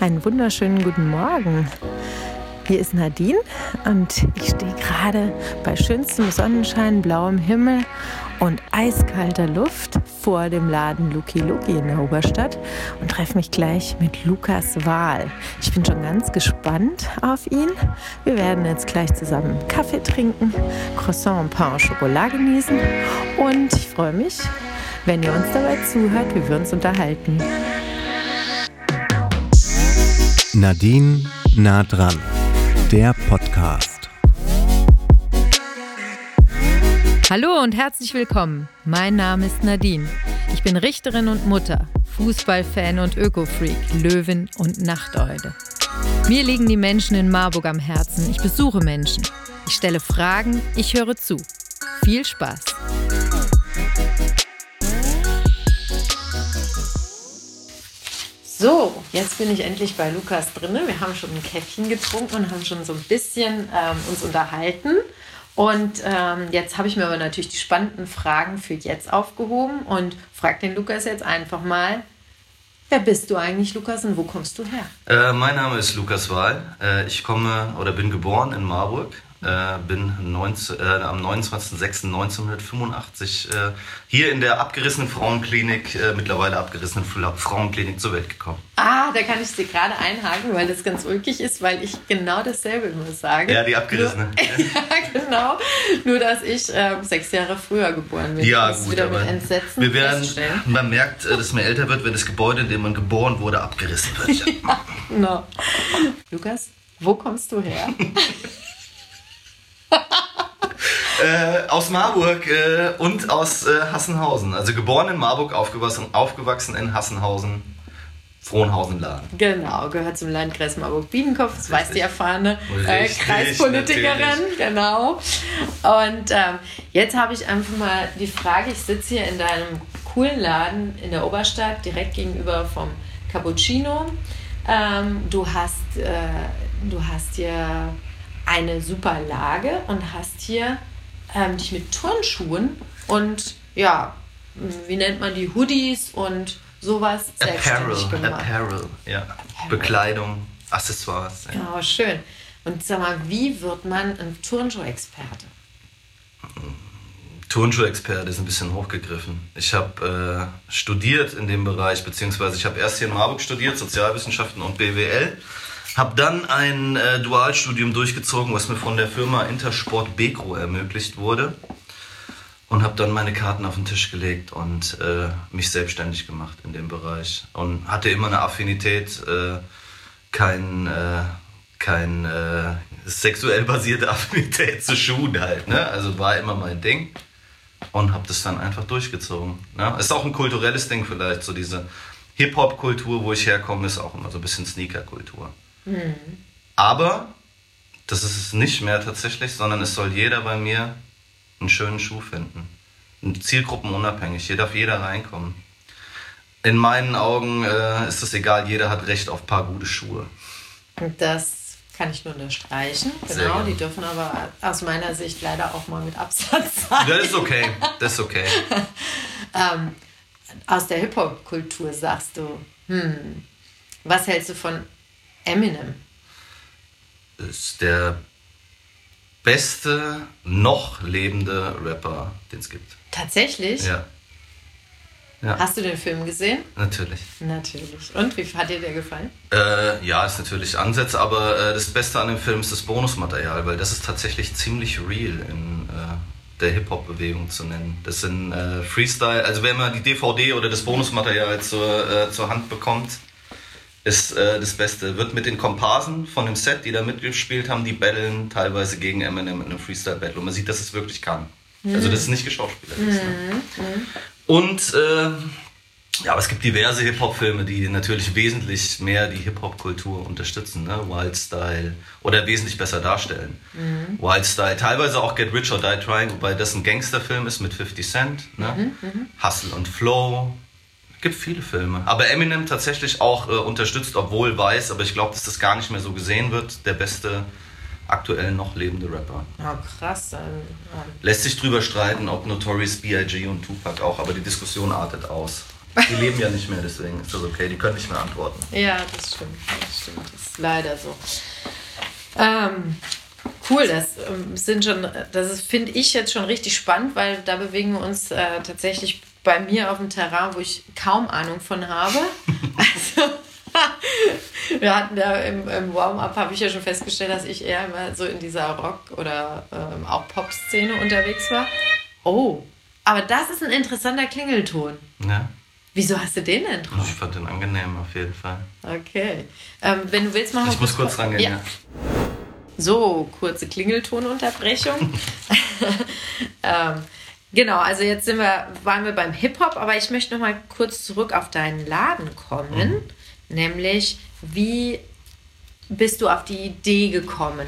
Einen wunderschönen guten Morgen. Hier ist Nadine und ich stehe gerade bei schönstem Sonnenschein, blauem Himmel und eiskalter Luft vor dem Laden Luki Luki in der Oberstadt und treffe mich gleich mit Lukas Wahl. Ich bin schon ganz gespannt auf ihn. Wir werden jetzt gleich zusammen Kaffee trinken, Croissant, Pain und Schokolade genießen und ich freue mich, wenn ihr uns dabei zuhört, wie wir uns unterhalten. Nadine nah dran, der Podcast. Hallo und herzlich willkommen. Mein Name ist Nadine. Ich bin Richterin und Mutter, Fußballfan und Ökofreak, Löwin und Nachteule. Mir liegen die Menschen in Marburg am Herzen. Ich besuche Menschen. Ich stelle Fragen, ich höre zu. Viel Spaß. So, jetzt bin ich endlich bei Lukas drin. Wir haben schon ein Käffchen getrunken und haben schon so ein bisschen ähm, uns unterhalten. Und ähm, jetzt habe ich mir aber natürlich die spannenden Fragen für jetzt aufgehoben und frage den Lukas jetzt einfach mal, wer bist du eigentlich, Lukas, und wo kommst du her? Äh, mein Name ist Lukas Wahl. Äh, ich komme oder bin geboren in Marburg, äh, bin 19, äh, am 29.06.1985 äh, hier in der abgerissenen Frauenklinik, äh, mittlerweile abgerissenen Frauenklinik zur Welt gekommen. Ah, da kann ich dir gerade einhaken, weil das ganz ulkig ist, weil ich genau dasselbe immer sage. Ja, die abgerissene. Nur, ja, genau. Nur, dass ich äh, sechs Jahre früher geboren bin. Ja, gut, wieder aber mit Entsetzen wir werden, man merkt, äh, dass man älter wird, wenn das Gebäude, in dem man geboren wurde, abgerissen wird. ja, genau. Lukas, wo kommst du her? Äh, aus Marburg äh, und aus äh, Hassenhausen. Also geboren in Marburg, aufgewachsen, aufgewachsen in Hassenhausen, Frohnhausen-Laden. Genau, gehört zum Landkreis Marburg-Biedenkopf, das weiß die erfahrene äh, Kreispolitikerin, natürlich. genau. Und ähm, jetzt habe ich einfach mal die Frage, ich sitze hier in deinem coolen Laden in der Oberstadt, direkt gegenüber vom Cappuccino. Ähm, du, hast, äh, du hast hier eine super Lage und hast hier ähm, dich mit Turnschuhen und ja, wie nennt man die, Hoodies und sowas Apparel, selbstständig gemacht. Apparel, ja. Bekleidung, Accessoires. Ja. Ja, schön. Und sag mal, wie wird man ein Turnschuh-Experte? Turnschuh-Experte ist ein bisschen hochgegriffen. Ich habe äh, studiert in dem Bereich, beziehungsweise ich habe erst hier in Marburg studiert, Sozialwissenschaften und BWL. Habe dann ein äh, Dualstudium durchgezogen, was mir von der Firma Intersport Begro ermöglicht wurde. Und habe dann meine Karten auf den Tisch gelegt und äh, mich selbstständig gemacht in dem Bereich. Und hatte immer eine Affinität, äh, kein, äh, kein äh, sexuell basierte Affinität zu Schuhen halt. Ne? Also war immer mein Ding und habe das dann einfach durchgezogen. Ne? Ist auch ein kulturelles Ding vielleicht, so diese Hip-Hop-Kultur, wo ich herkomme, ist auch immer so ein bisschen Sneaker-Kultur. Aber das ist es nicht mehr tatsächlich, sondern es soll jeder bei mir einen schönen Schuh finden. Zielgruppenunabhängig, hier darf jeder reinkommen. In meinen Augen äh, ist es egal, jeder hat Recht auf ein paar gute Schuhe. Und das kann ich nur unterstreichen. Genau, die dürfen aber aus meiner Sicht leider auch mal mit Absatz sein. Das ist okay, das ist okay. Ähm, aus der Hip-Hop-Kultur sagst du, hm, was hältst du von Eminem? Ist der beste noch lebende Rapper, den es gibt. Tatsächlich? Ja. Ja, Hast du den Film gesehen? natürlich. Natürlich. Und wie hat dir der gefallen? Äh, ja, ist natürlich Ansätze, aber äh, das Beste an dem Film ist das Bonusmaterial, weil das ist tatsächlich ziemlich real in äh, der Hip-Hop-Bewegung zu nennen. Das sind äh, Freestyle, also wenn man die DVD oder das Bonusmaterial zur, äh, zur Hand bekommt, ist äh, das Beste. Wird mit den Komparsen von dem Set, die da mitgespielt haben, die battlen teilweise gegen Eminem in einem Freestyle-Battle. Und man sieht, dass es wirklich kann. Also das ist nicht geschauspielert. ist, Ne? Und äh, ja, aber es gibt diverse Hip-Hop-Filme, die natürlich wesentlich mehr die Hip-Hop-Kultur unterstützen, ne? Wild Style oder wesentlich besser darstellen. Wild Style, teilweise auch Get Rich or Die Trying, wobei das ein Gangsterfilm ist mit 50 Cent. Ne? Hustle und Flow. Gibt viele Filme. Aber Eminem tatsächlich auch äh, unterstützt, obwohl weiß, aber ich glaube, dass das gar nicht mehr so gesehen wird, der beste aktuell noch lebende Rapper. Oh, krass. Dann, ähm, Lässt sich drüber streiten, ob Notorious B.I.G. und Tupac auch, aber die Diskussion artet aus. Die leben ja nicht mehr, deswegen ist das okay. Die können nicht mehr antworten. Ja, das stimmt. Das stimmt. Das ist leider so. Ähm, cool, das ähm, sind schon, das finde ich jetzt schon richtig spannend, weil da bewegen wir uns äh, tatsächlich bei mir auf dem Terrain, wo ich kaum Ahnung von habe. Also wir hatten ja im, im Warm-up, habe ich ja schon festgestellt, dass ich eher immer so in dieser Rock- oder ähm, auch Pop-Szene unterwegs war. Oh, aber das ist ein interessanter Klingelton. Ja. Wieso hast du den denn drauf? Ich fand den angenehm auf jeden Fall. Okay. Ähm, wenn du willst, machen wir Ich muss kurz rangehen, ja. ja. So, kurze Klingeltonunterbrechung. ähm, genau, also jetzt sind wir, waren wir beim Hip-Hop, aber ich möchte noch mal kurz zurück auf deinen Laden kommen. Nämlich, wie bist du auf die Idee gekommen?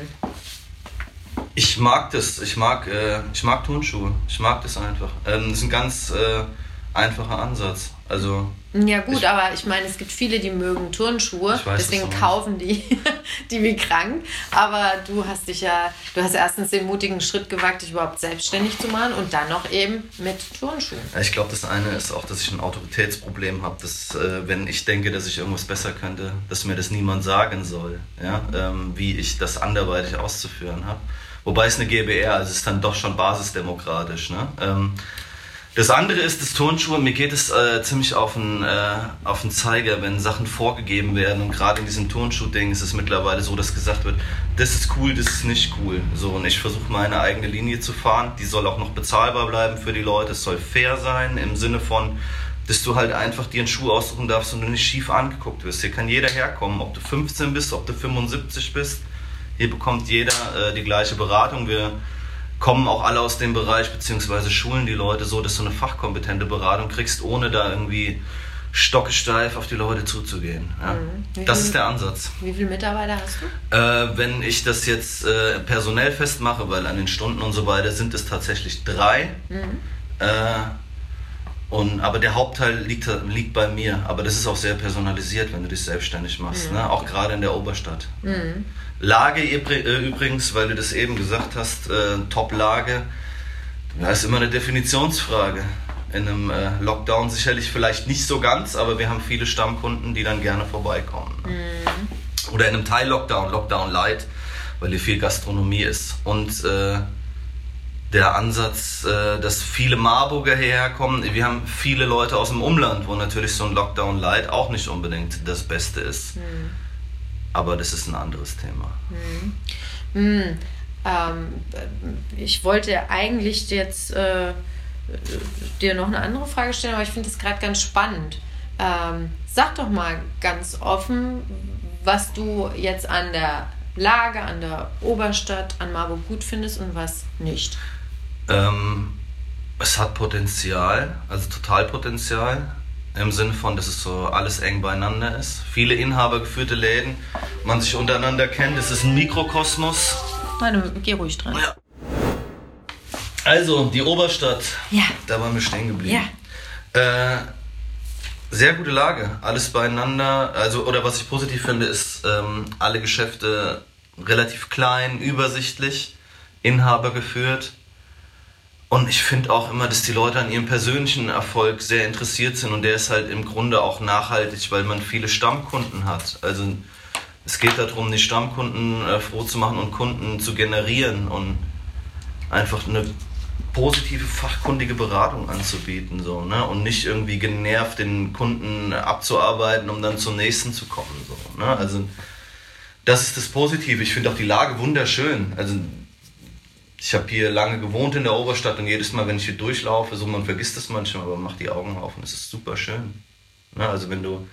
Ich mag das. Ich mag, äh, ich mag Turnschuhe. Ich mag das einfach. Ähm, das ist ein ganz äh, einfacher Ansatz. Also Ja gut, Ich- aber ich meine, es gibt viele, die mögen Turnschuhe, weiß, deswegen kaufen die die wie krank. Aber du hast dich ja, du hast erstens den mutigen Schritt gewagt, dich überhaupt selbstständig zu machen und dann noch eben mit Turnschuhen. Ich glaube, das eine ist auch, dass ich ein Autoritätsproblem habe, dass äh, wenn ich denke, dass ich irgendwas besser könnte, dass mir das niemand sagen soll, ja? ähm, wie ich das anderweitig auszuführen habe. Wobei es eine GBR, also es ist dann doch schon basisdemokratisch. Ne? Ähm, das andere ist das Turnschuhe. Mir geht es äh, ziemlich auf den, äh, auf den Zeiger, wenn Sachen vorgegeben werden. Und gerade in diesem Turnschuh-Ding ist es mittlerweile so, dass gesagt wird, das ist cool, das ist nicht cool. So, und ich versuche meine eigene Linie zu fahren. Die soll auch noch bezahlbar bleiben für die Leute. Es soll fair sein im Sinne von, dass du halt einfach dir einen Schuh aussuchen darfst und du nicht schief angeguckt wirst. Hier kann jeder herkommen, ob du 15 bist, ob du 75 bist. Hier bekommt jeder äh, die gleiche Beratung. Wir kommen auch alle aus dem Bereich, beziehungsweise schulen die Leute so, dass du eine fachkompetente Beratung kriegst, ohne da irgendwie stockesteif auf die Leute zuzugehen. Ja. Wie Das viel- ist der Ansatz. Wie viele Mitarbeiter hast du? Äh, wenn ich das jetzt äh, personell festmache, weil an den Stunden und so weiter sind es tatsächlich drei. Äh, und, aber der Hauptteil liegt, liegt bei mir. Aber das ist auch sehr personalisiert, wenn du dich selbstständig machst. Ne? Auch gerade in der Oberstadt. Lage übri- äh, übrigens, weil du das eben gesagt hast, äh, Top-Lage, ja, ist immer eine Definitionsfrage. In einem äh, Lockdown sicherlich vielleicht nicht so ganz, aber wir haben viele Stammkunden, die dann gerne vorbeikommen. Ne? Oder in einem Teil-Lockdown, Lockdown Light, weil hier viel Gastronomie ist. Und äh, der Ansatz, äh, dass viele Marburger hierher kommen, wir haben viele Leute aus dem Umland, wo natürlich so ein Lockdown Light auch nicht unbedingt das Beste ist. Aber das ist ein anderes Thema. Hm, ähm, ich wollte eigentlich jetzt äh, dir noch eine andere Frage stellen, aber ich finde das gerade ganz spannend. Ähm, sag doch mal ganz offen, was du jetzt an der Lage, an der Oberstadt, an Marburg gut findest und was nicht. Ähm, es hat Potenzial, also Totalpotenzial. Im Sinne von, dass es so alles eng beieinander ist. Viele inhabergeführte Läden, man sich untereinander kennt. Es ist ein Mikrokosmos. Nein, geh ruhig dran. Ja. Also, die Oberstadt. Ja. Da waren wir stehen geblieben. Äh, sehr gute Lage, alles beieinander. Also, oder was ich positiv finde, ist ähm, alle Geschäfte relativ klein, übersichtlich, Inhaber geführt. Und ich finde auch immer, dass die Leute an ihrem persönlichen Erfolg sehr interessiert sind und der ist halt im Grunde auch nachhaltig, weil man viele Stammkunden hat. Also es geht darum, die Stammkunden äh, froh zu machen und Kunden zu generieren und einfach eine positive fachkundige Beratung anzubieten so ne? Und nicht irgendwie genervt den Kunden abzuarbeiten um dann zum nächsten zu kommen so ne? Also das ist das Positive. Ich finde auch die Lage wunderschön. Also ich habe hier lange gewohnt in der Oberstadt und jedes Mal wenn ich hier durchlaufe so man vergisst es manchmal aber macht die Augen auf und es ist super schön ne also wenn du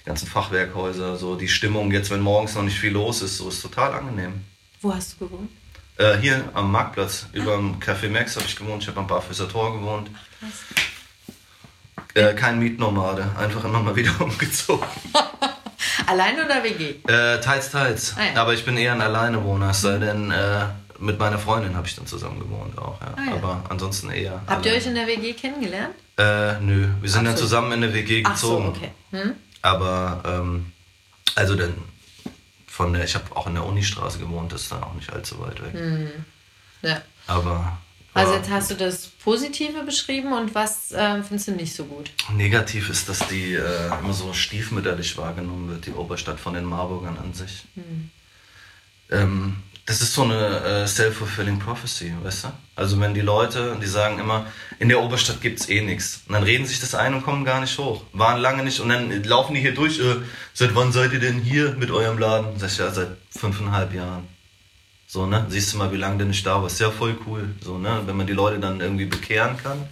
die ganzen Fachwerkhäuser so die Stimmung jetzt wenn morgens noch nicht viel los ist so ist total angenehm Wo hast du gewohnt? äh, hier am Marktplatz, über dem Café Max habe ich gewohnt. Ich habe am Barfüßer Tor gewohnt. Äh, kein Mietnomade, einfach immer mal wieder umgezogen. Allein oder WG? Äh, teils, teils. Ah, ja. Aber ich bin eher ein Alleinewohner, es sei denn, äh, mit meiner Freundin habe ich dann zusammen gewohnt auch. Ja. Ah, ja. Aber ansonsten eher. Habt ihr alleine. euch in der WG kennengelernt? Äh, nö, wir sind Ach dann so. zusammen in eine WG Ach so, gezogen. okay. Hm? Aber, ähm, also dann von der, ich habe auch in der Unistraße gewohnt, das ist dann auch nicht allzu weit weg. Hm. Ja. Aber Also jetzt hast du das Positive beschrieben und was äh, findest du nicht so gut? Negativ ist, dass die äh, immer so stiefmütterlich wahrgenommen wird, die Oberstadt von den Marburgern an sich. Ähm, das ist so eine äh, self-fulfilling prophecy, weißt du? Also wenn die Leute, die sagen immer, in der Oberstadt gibt's eh nichts. Und dann reden sich das ein und kommen gar nicht hoch. Waren lange nicht und dann laufen die hier durch. Äh, seit wann seid ihr denn hier mit eurem Laden? Sag ich, ja, seit fünfeinhalb Jahren. So, ne? Siehst du mal, wie lange du nicht da warst. Ja, voll cool. So, ne? Wenn man die Leute dann irgendwie bekehren kann.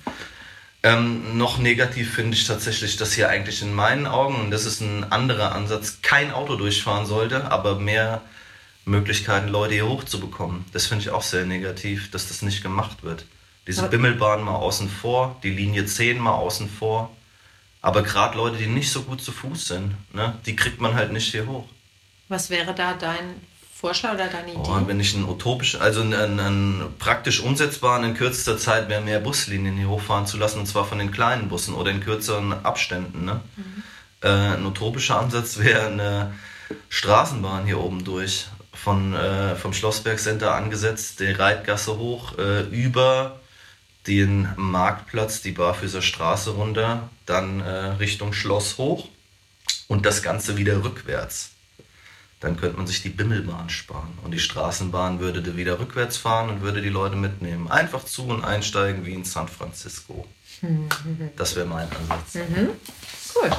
Ähm, noch negativ finde ich tatsächlich, dass hier eigentlich in meinen Augen, und das ist ein anderer Ansatz, kein Auto durchfahren sollte, aber mehr Möglichkeiten, Leute hier hochzubekommen. Das finde ich auch sehr negativ, dass das nicht gemacht wird. Diese Bimmelbahn mal außen vor, die Linie 10 mal außen vor. Aber gerade Leute, die nicht so gut zu Fuß sind, ne, die kriegt man halt nicht hier hoch. Was wäre da dein Vorschlag oder deine Idee? Oh, wenn ich einen utopischen, also einen, einen, praktisch umsetzbaren in kürzester Zeit wäre mehr Buslinien hier hochfahren zu lassen, und zwar von den kleinen Bussen oder in kürzeren Abständen. Ne? Äh, ein utopischer Ansatz wäre eine Straßenbahn hier oben durch, von, äh, vom Schlossberg Center angesetzt, die Reitgasse hoch, äh, über den Marktplatz, die Barfüßer Straße runter, dann äh, Richtung Schloss hoch und das Ganze wieder rückwärts dann könnte man sich die Bimmelbahn sparen. Und die Straßenbahn würde wieder rückwärts fahren und würde die Leute mitnehmen. Einfach zu und einsteigen wie in San Francisco. Das wäre mein Ansatz. Cool.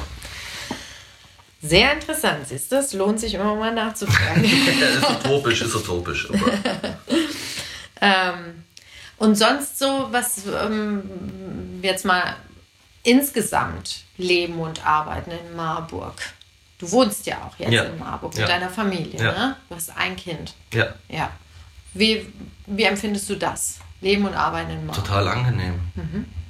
Sehr interessant, siehst du? Es lohnt sich immer mal nachzufragen. Ja, ist utopisch, ist utopisch. Aber ähm, und sonst so, was ähm, jetzt mal insgesamt Leben und Arbeiten in Marburg. Du wohnst ja auch jetzt Ja. in Marburg mit Ja. deiner Familie, ne? Du hast ein Kind. ja, Ja. Wie, wie empfindest du das? Leben und Arbeiten in Marburg? total angenehm.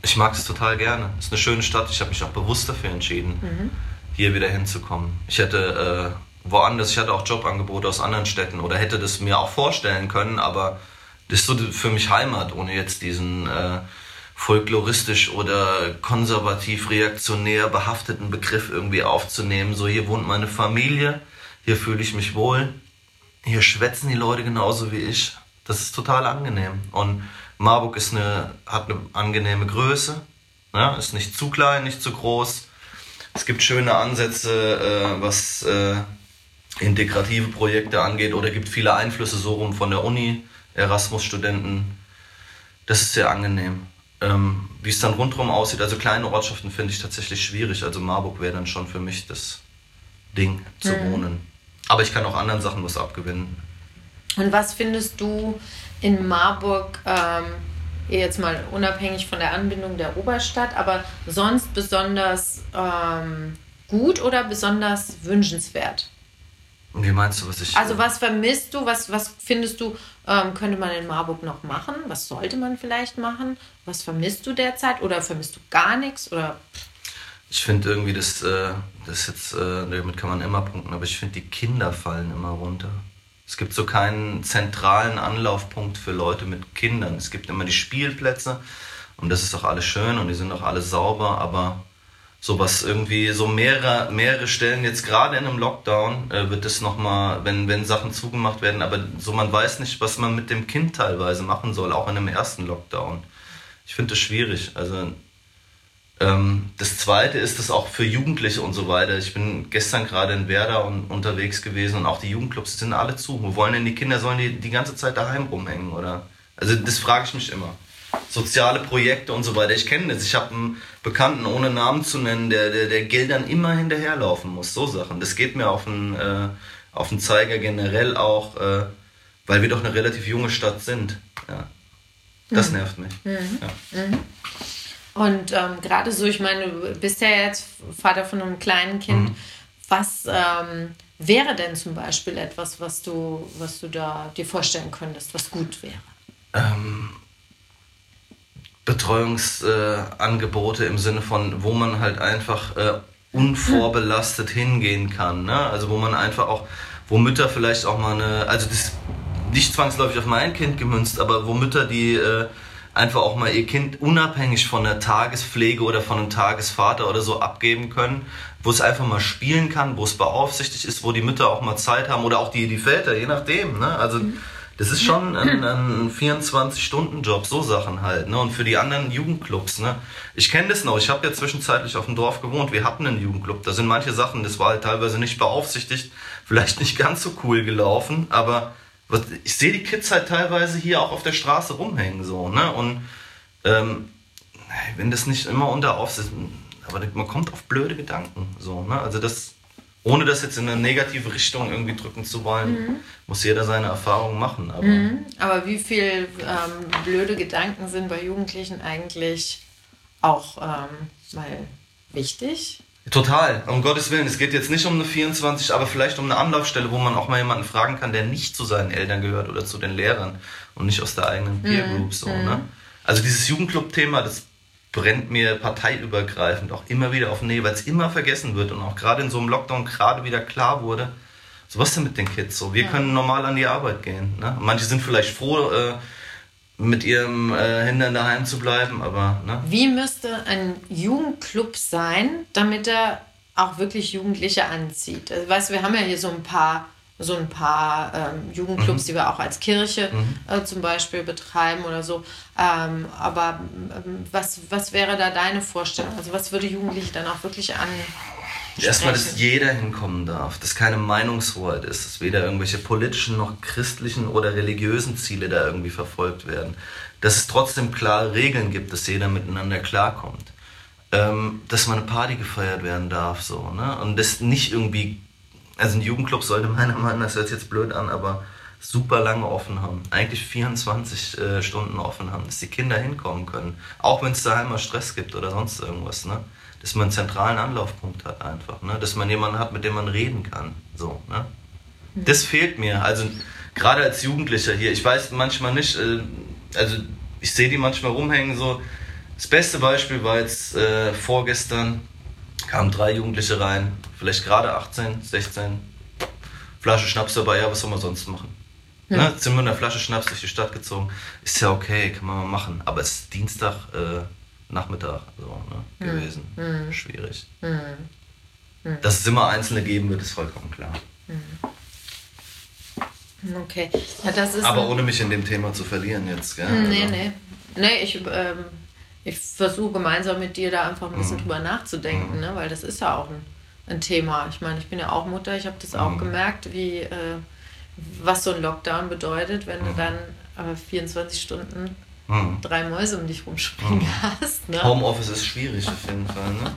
Ich mag es total gerne. Es ist eine schöne Stadt. Ich habe mich auch bewusst dafür entschieden, hier wieder hinzukommen. Ich hätte äh, woanders, ich hatte auch Jobangebote aus anderen Städten oder hätte das mir auch vorstellen können, aber das ist so für mich Heimat, ohne jetzt diesen äh, folkloristisch oder konservativ reaktionär behafteten Begriff irgendwie aufzunehmen. So, hier wohnt meine Familie, hier fühle ich mich wohl, hier schwätzen die Leute genauso wie ich. Das ist total angenehm. Und Marburg ist eine, hat eine angenehme Größe, ja, ist nicht zu klein, nicht zu groß. Es gibt schöne Ansätze, äh, was äh, integrative Projekte angeht oder gibt viele Einflüsse so rum von der Uni, Erasmus-Studenten. Das ist sehr angenehm. Ähm, wie es dann rundherum aussieht, also kleine Ortschaften finde ich tatsächlich schwierig. Also Marburg wäre dann schon für mich das Ding zu wohnen. Aber ich kann auch anderen Sachen was abgewinnen. Und was findest du in Marburg, ähm, jetzt mal unabhängig von der Anbindung der Oberstadt, aber sonst besonders ähm, gut oder besonders wünschenswert? Und wie meinst du, was ich. Also was vermisst du, was, was findest du, ähm, könnte man in Marburg noch machen? Was sollte man vielleicht machen? Was vermisst du derzeit oder vermisst du gar nichts? Oder Ich finde irgendwie, das, äh, das jetzt, äh, damit kann man immer punkten, aber ich finde, die Kinder fallen immer runter. Es gibt so keinen zentralen Anlaufpunkt für Leute mit Kindern. Es gibt immer die Spielplätze und das ist auch alles schön und die sind auch alle sauber, aber sowas irgendwie, so mehrere, mehrere Stellen, jetzt gerade in einem Lockdown äh, wird es nochmal, wenn, wenn Sachen zugemacht werden, aber so man weiß nicht, was man mit dem Kind teilweise machen soll, auch in einem ersten Lockdown. Ich finde das schwierig. Also ähm, das zweite ist es auch für Jugendliche und so weiter. Ich bin gestern gerade in Werder und, unterwegs gewesen und auch die Jugendclubs sind alle zu. Wo wollen denn die Kinder, sollen die die ganze Zeit daheim rumhängen, oder? Also das frage ich mich immer. Soziale Projekte und so weiter. Ich kenne das. Ich habe einen Bekannten, ohne Namen zu nennen, der, der, der Geldern immer hinterherlaufen muss. So Sachen. Das geht mir auf den, äh, auf den Zeiger generell auch, äh, weil wir doch eine relativ junge Stadt sind. Ja. Das nervt mich. Ja. Und ähm, gerade so, ich meine, du bist ja jetzt Vater von einem kleinen Kind. Was ähm, wäre denn zum Beispiel etwas, was du, was du da dir vorstellen könntest, was gut wäre? ähm, Betreuungsangebote äh, im Sinne von, wo man halt einfach äh, unvorbelastet hingehen kann. Ne? Also wo man einfach auch, wo Mütter vielleicht auch mal eine, also das nicht zwangsläufig auf mein Kind gemünzt, aber wo Mütter, die äh, einfach auch mal ihr Kind unabhängig von der Tagespflege oder von einem Tagesvater oder so abgeben können, wo es einfach mal spielen kann, wo es beaufsichtigt ist, wo die Mütter auch mal Zeit haben oder auch die, die Väter, je nachdem. Ne? Also Das ist schon ein, ein 24-Stunden-Job, so Sachen halt. Ne? Und für die anderen Jugendclubs, ne? Ich kenne das noch, ich habe ja zwischenzeitlich auf dem Dorf gewohnt, wir hatten einen Jugendclub. Da sind manche Sachen, das war halt teilweise nicht beaufsichtigt, vielleicht nicht ganz so cool gelaufen, aber ich sehe die Kids halt teilweise hier auch auf der Straße rumhängen, so, ne? Und ähm, wenn das nicht immer unter Aufsicht, aber man kommt auf blöde Gedanken, so, ne? Also das ohne das jetzt in eine negative Richtung irgendwie drücken zu wollen, mhm. muss jeder seine Erfahrungen machen. Aber, mhm. aber wie viel ähm, blöde Gedanken sind bei Jugendlichen eigentlich auch ähm, mal wichtig? Total, um Gottes Willen. Es geht jetzt nicht um eine 24, aber vielleicht um eine Anlaufstelle, wo man auch mal jemanden fragen kann, der nicht zu seinen Eltern gehört oder zu den Lehrern und nicht aus der eigenen Peer mhm. Group. So, mhm. ne? Also dieses Jugendclub-Thema, das brennt mir parteiübergreifend auch immer wieder auf Nähe, weil es immer vergessen wird und auch gerade in so einem Lockdown gerade wieder klar wurde, so was denn mit den Kids so? Wir ja. können normal an die Arbeit gehen. Ne? Manche sind vielleicht froh, äh, mit ihrem äh, Hindern daheim zu bleiben, aber. Ne? Wie müsste ein Jugendclub sein, damit er auch wirklich Jugendliche anzieht? Also, weißt du, wir haben ja hier so ein paar so ein paar ähm, Jugendclubs, mhm. die wir auch als Kirche mhm. äh, zum Beispiel betreiben oder so. Ähm, aber ähm, was, was wäre da deine Vorstellung? Also was würde Jugendliche dann auch wirklich an? Erstmal, dass jeder hinkommen darf, dass keine Meinungshoheit ist, dass weder irgendwelche politischen noch christlichen oder religiösen Ziele da irgendwie verfolgt werden. Dass es trotzdem klare Regeln gibt, dass jeder miteinander klarkommt. Ähm, dass mal eine Party gefeiert werden darf, so, ne? Und das nicht irgendwie also ein Jugendclub sollte meiner Meinung nach, das hört sich jetzt blöd an, aber super lange offen haben. Eigentlich 24 äh, Stunden offen haben, dass die Kinder hinkommen können. Auch wenn es daheim mal Stress gibt oder sonst irgendwas. Ne? Dass man einen zentralen Anlaufpunkt hat einfach. Ne? Dass man jemanden hat, mit dem man reden kann. So, ne? Das fehlt mir. Also gerade als Jugendlicher hier. Ich weiß manchmal nicht, äh, also ich sehe die manchmal rumhängen so. Das beste Beispiel war jetzt äh, vorgestern kamen drei Jugendliche rein, vielleicht gerade 18, 16, Flasche Schnaps dabei, ja, was soll man sonst machen? Ja. Ne, sind wir in der Flasche Schnaps durch die Stadt gezogen, ist ja okay, kann man mal machen, aber es ist Dienstag, äh, Nachmittag so, ne, gewesen. Mhm. Schwierig. Mhm. Dass es immer Einzelne geben wird, ist vollkommen klar. Okay. Ja, das ist aber ohne mich in dem Thema zu verlieren jetzt, gell? Nee, also. nee. Nee, ich ähm, ich versuche gemeinsam mit dir da einfach ein bisschen drüber nachzudenken, ne? weil das ist ja auch ein, ein Thema. Ich meine, ich bin ja auch Mutter, ich habe das auch gemerkt, wie äh, was so ein Lockdown bedeutet, wenn du mhm. dann äh, 24 Stunden mhm. drei Mäuse um dich rumspringen mhm. hast. Ne? Homeoffice ist schwierig auf jeden Fall. Ne?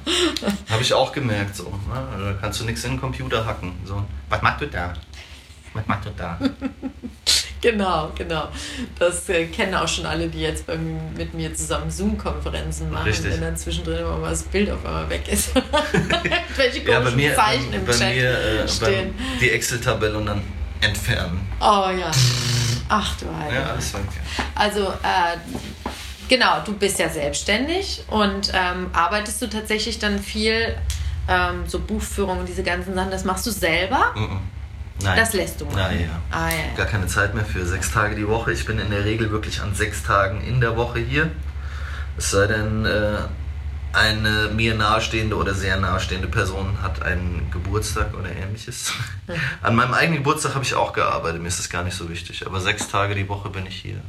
Habe ich auch gemerkt so. Ne? Da kannst du nichts in den Computer hacken. So, was machst du da? Was machst du da? Genau, genau. Das äh, kennen auch schon alle, die jetzt beim, mit mir zusammen Zoom-Konferenzen machen, Richtig. wenn dann zwischendrin immer mal das Bild auf einmal weg ist. Welche ja, bei mir, Zeichen im bei Chat mir, äh, stehen. die Excel-Tabelle und dann entfernen. Oh ja. Ach du Heilige. Ja, alles war okay. Also, äh, genau, du bist ja selbstständig und ähm, arbeitest du tatsächlich dann viel, ähm, so Buchführung und diese ganzen Sachen, das machst du selber? Mm -mm. Nein. Das lässt du mal. Nein, ja. Ah, ja. Gar keine Zeit mehr für sechs Tage die Woche. Ich bin in der Regel wirklich an sechs Tagen in der Woche hier. Es sei denn, äh, eine mir nahestehende oder sehr nahestehende Person hat einen Geburtstag oder ähnliches. An meinem eigenen Geburtstag habe ich auch gearbeitet, mir ist das gar nicht so wichtig. Aber sechs Tage die Woche bin ich hier.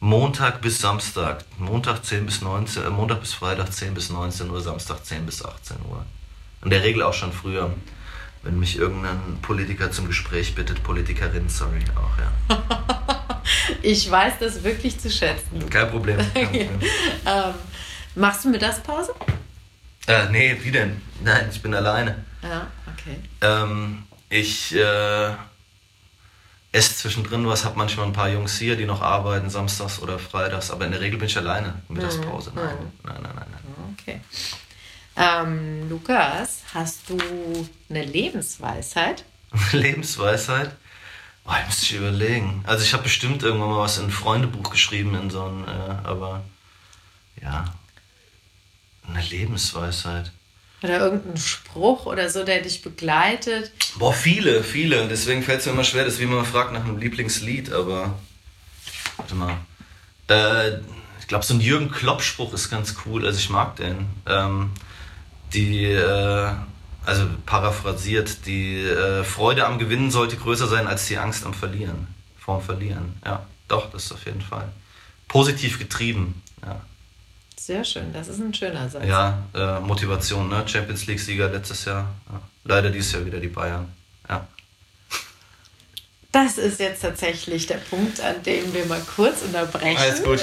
Montag bis Samstag. Montag 10 bis 19, äh, Montag bis Freitag 10 bis 19 Uhr, Samstag 10 bis 18 Uhr. In der Regel auch schon früher wenn mich irgendein Politiker zum Gespräch bittet, Politikerin, sorry, auch, ja. ich weiß das wirklich zu schätzen. Kein Problem. Kein Problem. ähm, machst du Mittagspause? Äh, nee, wie denn? Nein, ich bin alleine. Ja, okay. Ähm, ich äh, esse zwischendrin was, habe manchmal ein paar Jungs hier, die noch arbeiten, samstags oder freitags, aber in der Regel bin ich alleine. Mittagspause, mhm. nein. Mhm. Nein, nein, nein, nein. Okay. Ähm, Lukas, hast du eine Lebensweisheit? Lebensweisheit? Oh, ich muss ich überlegen. Also ich habe bestimmt irgendwann mal was in ein Freundebuch geschrieben, in so ein, äh, aber ja, eine Lebensweisheit. Oder irgendein Spruch oder so, der dich begleitet? Boah, viele, viele. Deswegen fällt es mir immer schwer, das wie man fragt nach einem Lieblingslied, aber warte mal. Äh, ich glaube, so ein Jürgen Klopp-Spruch ist ganz cool. Also ich mag den. Ähm, die, äh, also paraphrasiert, die äh, Freude am Gewinnen sollte größer sein als die Angst am Verlieren. vorm Verlieren. Ja, doch, das ist auf jeden Fall. Positiv getrieben. Sehr schön, das ist ein schöner Satz. ja äh, Motivation, ne? Champions League-Sieger letztes Jahr. Ja. Leider dieses Jahr wieder die Bayern. Ja. Das ist jetzt tatsächlich der Punkt, an dem wir mal kurz unterbrechen. Alles gut.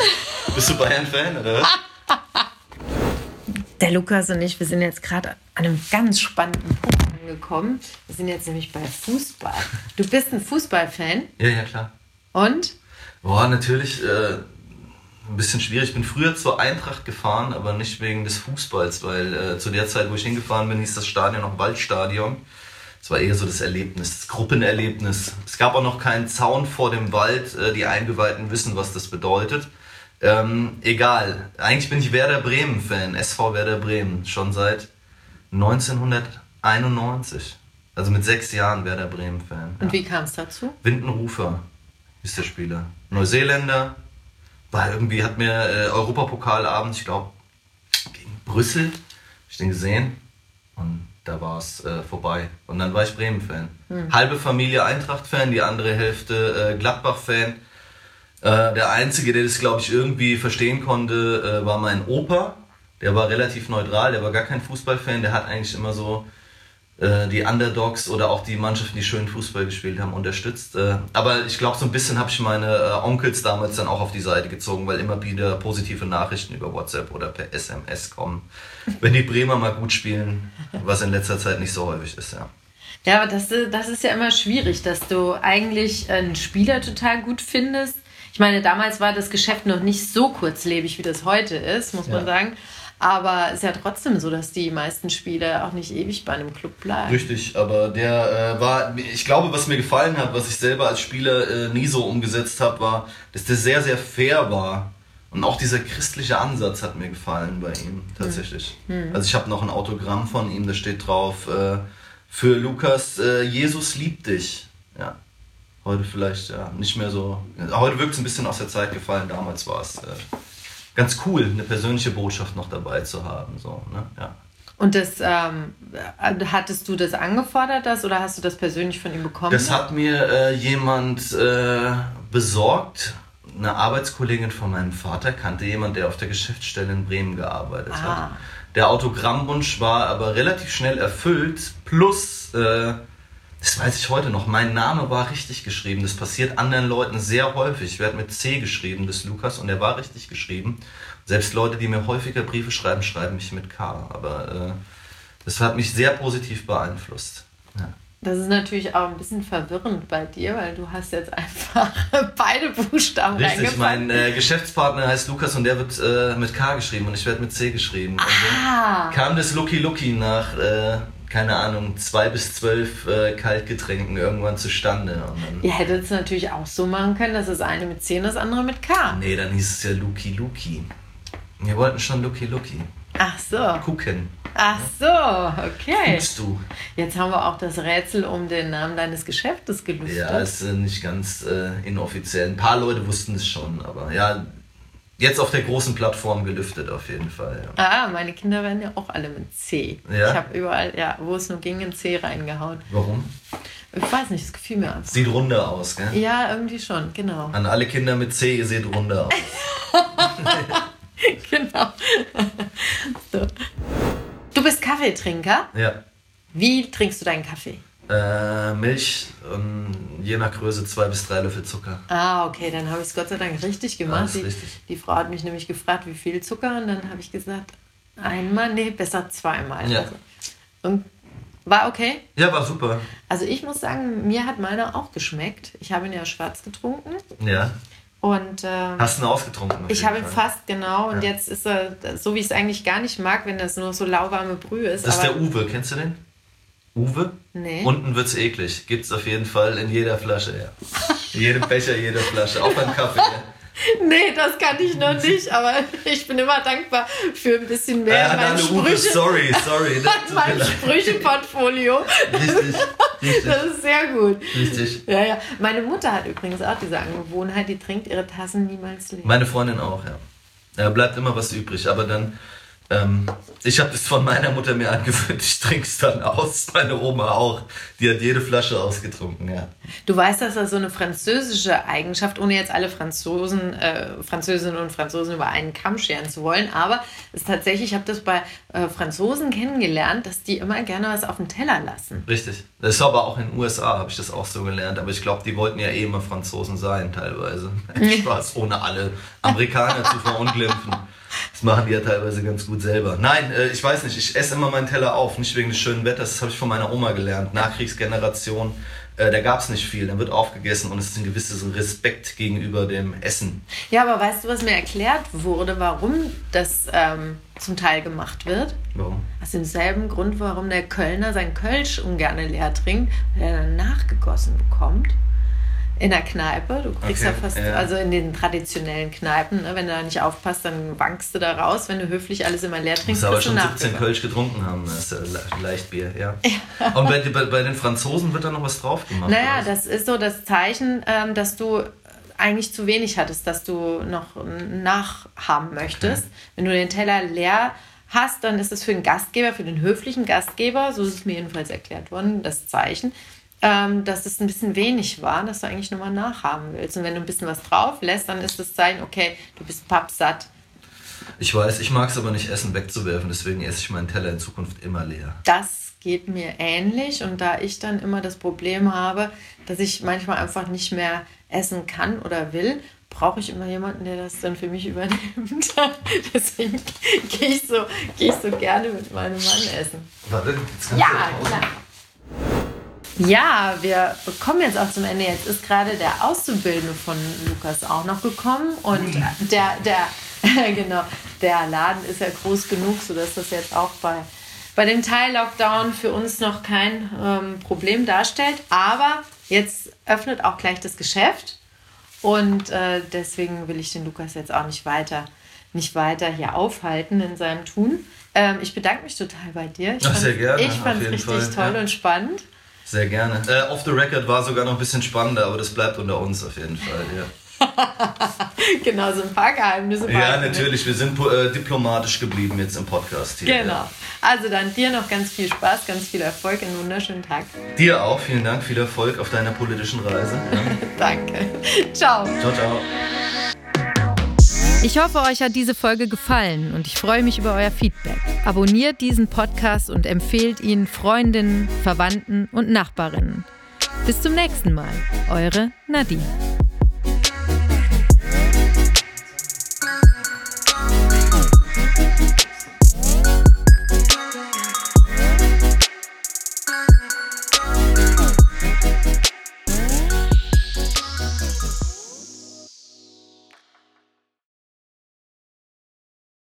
Bist du Bayern-Fan, oder was? Der Lukas und ich, wir sind jetzt gerade an einem ganz spannenden Punkt angekommen. Wir sind jetzt nämlich bei Fußball. Du bist ein Fußballfan Ja, ja, klar. und? Boah, natürlich äh, ein bisschen schwierig. Ich bin früher zur Eintracht gefahren, aber nicht wegen des Fußballs, weil äh, zu der Zeit, wo ich hingefahren bin, hieß das Stadion noch Waldstadion. Es war eher so das Erlebnis, das Gruppenerlebnis. Es gab auch noch keinen Zaun vor dem Wald. Äh, die Eingeweihten wissen, was das bedeutet. Ähm, egal. Eigentlich bin ich Werder Bremen-Fan, SV Werder Bremen, schon seit 1991. Also mit sechs Jahren Werder Bremen-Fan. Und wie kam es dazu? Windenrufer ist der Spieler. Neuseeländer. War irgendwie, hat mir äh, Europapokalabend, ich glaube, gegen Brüssel, hab ich den gesehen. Und da war es äh, vorbei. Und dann war ich Bremen-Fan. Halbe Familie Eintracht-Fan, die andere Hälfte äh, Gladbach-Fan. Äh, der Einzige, der das, glaube ich, irgendwie verstehen konnte, äh, war mein Opa. Der war relativ neutral, der war gar kein Fußballfan. Der hat eigentlich immer so äh, die Underdogs oder auch die Mannschaften, die schön Fußball gespielt haben, unterstützt. Äh, aber ich glaube, so ein bisschen habe ich meine äh, Onkels damals dann auch auf die Seite gezogen, weil immer wieder positive Nachrichten über WhatsApp oder per SMS kommen, wenn die Bremer mal gut spielen, was in letzter Zeit nicht so häufig ist, ja. Ja, aber das, das ist ja immer schwierig, dass du eigentlich einen Spieler total gut findest. Ich meine, damals war das Geschäft noch nicht so kurzlebig, wie das heute ist, muss man Ja. sagen. Aber es ist ja trotzdem so, dass die meisten Spieler auch nicht ewig bei einem Club bleiben. Richtig, aber der äh, war, ich glaube, was mir gefallen hat, was ich selber als Spieler äh, nie so umgesetzt habe, war, dass der sehr, sehr fair war. Und auch dieser christliche Ansatz hat mir gefallen bei ihm, tatsächlich. Also ich habe noch ein Autogramm von ihm, da steht drauf, äh, für Lukas, äh, Jesus liebt dich. Ja. Heute vielleicht ja nicht mehr so. Heute wirkt es ein bisschen aus der Zeit gefallen, damals war es äh, ganz cool, eine persönliche Botschaft noch dabei zu haben. So, ne? ja. Und das, ähm, hattest du das angefordert, das, oder hast du das persönlich von ihm bekommen? Das hat mir äh, jemand äh, besorgt. Eine Arbeitskollegin von meinem Vater kannte jemand, der auf der Geschäftsstelle in Bremen gearbeitet Ah. hat. Der Autogrammwunsch war aber relativ schnell erfüllt. Plus, äh, das weiß ich heute noch, mein Name war richtig geschrieben. Das passiert anderen Leuten sehr häufig. Ich werde mit C geschrieben, das Lukas, und der war richtig geschrieben. Selbst Leute, die mir häufiger Briefe schreiben, schreiben mich mit K. Aber äh, das hat mich sehr positiv beeinflusst. Ja. Das ist natürlich auch ein bisschen verwirrend bei dir, weil du hast jetzt einfach beide Buchstaben Richtig, reingepackt. mein äh, Geschäftspartner heißt Lukas und der wird äh, mit K geschrieben und ich werde mit C geschrieben. Und Ah. dann kam das Lucky Lucky nach, äh, keine Ahnung, zwei bis zwölf äh, Kaltgetränken irgendwann zustande. Und dann, Ihr hättet es natürlich auch so machen können, dass das eine mit C und das andere mit K. Nee, dann hieß es ja Lucky Lucky. Wir wollten schon Lucky Lucky. Ach so. Gucken. Ach so, okay. Guckst du? Jetzt haben wir auch das Rätsel um den Namen deines Geschäftes gelüftet. Ja, ist äh, nicht ganz äh, inoffiziell. Ein paar Leute wussten es schon, aber ja, jetzt auf der großen Plattform gelüftet auf jeden Fall. Ja. Ah, meine Kinder werden ja auch alle mit C. Ja? Ich habe überall, ja, wo es nur ging, ein C reingehauen. Warum? Ich weiß nicht, es gefiel mir einfach. Sieht runder aus, gell? Ja, irgendwie schon, genau. An alle Kinder mit C, ihr seht runder aus. genau. so. Du bist Kaffeetrinker. Ja. Wie trinkst du deinen Kaffee? Äh, Milch, ähm, je nach Größe zwei bis drei Löffel Zucker. Ah, okay, dann habe ich es Gott sei Dank richtig gemacht. Alles die, richtig. die Frau hat mich nämlich gefragt, wie viel Zucker, und dann habe ich gesagt, einmal, nee, besser zweimal. Ja. Also, und war okay. Ja, war super. Also ich muss sagen, mir hat meiner auch geschmeckt. Ich habe ihn ja schwarz getrunken Ja. und ähm, Hast du ihn ausgetrunken? ich habe ihn fast genau und Ja. jetzt ist er so, wie ich es eigentlich gar nicht mag, wenn das nur so lauwarme Brühe ist. Das ist der Uwe, kennst du den? Uwe? Nee. Unten wird's eklig. Gibt's auf jeden Fall in jeder Flasche, ja. Jedem Becher, jeder Flasche. Auch beim Kaffee, ja. Nee, das kann ich noch nicht, aber ich bin immer dankbar für ein bisschen mehr Äh, in Uwe, Sprüche, sorry, sorry. Das in leid. Sprücheportfolio. Richtig, richtig, Das ist sehr gut. richtig. Ja, ja. Meine Mutter hat übrigens auch diese Angewohnheit, die trinkt ihre Tassen niemals leer. Meine Freundin auch, ja. Da bleibt immer was übrig, aber dann Ähm, ich habe das von meiner Mutter mir angewöhnt. Ich trinke es dann aus. Meine Oma auch. Die hat jede Flasche ausgetrunken, ja. Du weißt, dass das so eine französische Eigenschaft, ohne jetzt alle Franzosen, äh, Französinnen und Franzosen über einen Kamm scheren zu wollen, aber es ist tatsächlich, ich habe das bei äh, Franzosen kennengelernt, dass die immer gerne was auf dem Teller lassen. Richtig. Das ist aber auch in den USA, habe ich das auch so gelernt. Aber ich glaube, die wollten ja eh immer Franzosen sein, teilweise. Spaß, ohne alle Amerikaner zu verunglimpfen. Das machen die ja teilweise ganz gut selber. Nein, äh, ich weiß nicht, ich esse immer meinen Teller auf, nicht wegen des schönen Wetters, das habe ich von meiner Oma gelernt. Nachkriegsgeneration, äh, da gab es nicht viel, dann wird aufgegessen und es ist ein gewisses Respekt gegenüber dem Essen. Ja, aber weißt du, was mir erklärt wurde, warum das ähm, zum Teil gemacht wird? Warum? Aus demselben Grund, warum der Kölner sein Kölsch ungern leer trinkt, weil er dann nachgegossen bekommt in der Kneipe. Du kriegst okay, ja fast, ja. also in den traditionellen Kneipen, ne, wenn du da nicht aufpasst, dann wankst du da raus. Wenn du höflich alles immer leer trinkst, musst aber schon 17 Kölsch getrunken haben, das ist ja Leichtbier, ja. ja. Und bei, bei, bei, den Franzosen wird da noch was drauf gemacht? Naja, das ist so das Zeichen, ähm, dass du eigentlich zu wenig hattest, dass du noch nachhaben möchtest. Okay. Wenn du den Teller leer hast, dann ist es für den Gastgeber, für den höflichen Gastgeber, so ist es mir jedenfalls erklärt worden, das Zeichen, ähm, dass es ein bisschen wenig war, dass du eigentlich nochmal nachhaben willst. Und wenn du ein bisschen was drauf lässt, dann ist das Zeichen, okay, du bist pappsatt. Ich weiß, ich mag es aber nicht, Essen wegzuwerfen, deswegen esse ich meinen Teller in Zukunft immer leer. Das geht mir ähnlich und da ich dann immer das Problem habe, dass ich manchmal einfach nicht mehr essen kann oder will, brauche ich immer jemanden, der das dann für mich übernimmt. Deswegen gehe ich, so, geh ich so gerne mit meinem Mann essen. Warte, jetzt kannst ja, du klar. Ja, wir kommen jetzt auch zum Ende. Jetzt ist gerade der Auszubildende von Lukas auch noch gekommen und der, der, genau, der Laden ist ja groß genug, sodass das jetzt auch bei, bei dem Teil-Lockdown für uns noch kein ähm, Problem darstellt. Aber jetzt öffnet auch gleich das Geschäft und äh, deswegen will ich den Lukas jetzt auch nicht weiter, nicht weiter hier aufhalten in seinem Tun. Ähm, ich bedanke mich total bei dir. Ich Ach, sehr gerne. Ich fand es richtig Fall. toll ja. und spannend. Sehr gerne. Äh, off the record war sogar noch ein bisschen spannender, aber das bleibt unter uns auf jeden Fall, ja. genau, so ein paar Geheimnisse. Ja, natürlich. Wir sind äh, diplomatisch geblieben jetzt im Podcast hier. Genau. Ja. Also dann dir noch ganz viel Spaß, ganz viel Erfolg, einen wunderschönen Tag. Dir auch. Vielen Dank. Viel Erfolg auf deiner politischen Reise. Ja. Danke. Ciao. Ciao, ciao. Ich hoffe, euch hat diese Folge gefallen und ich freue mich über euer Feedback. Abonniert diesen Podcast und empfehlt ihn Freundinnen, Verwandten und Nachbarinnen. Bis zum nächsten Mal, eure Nadine.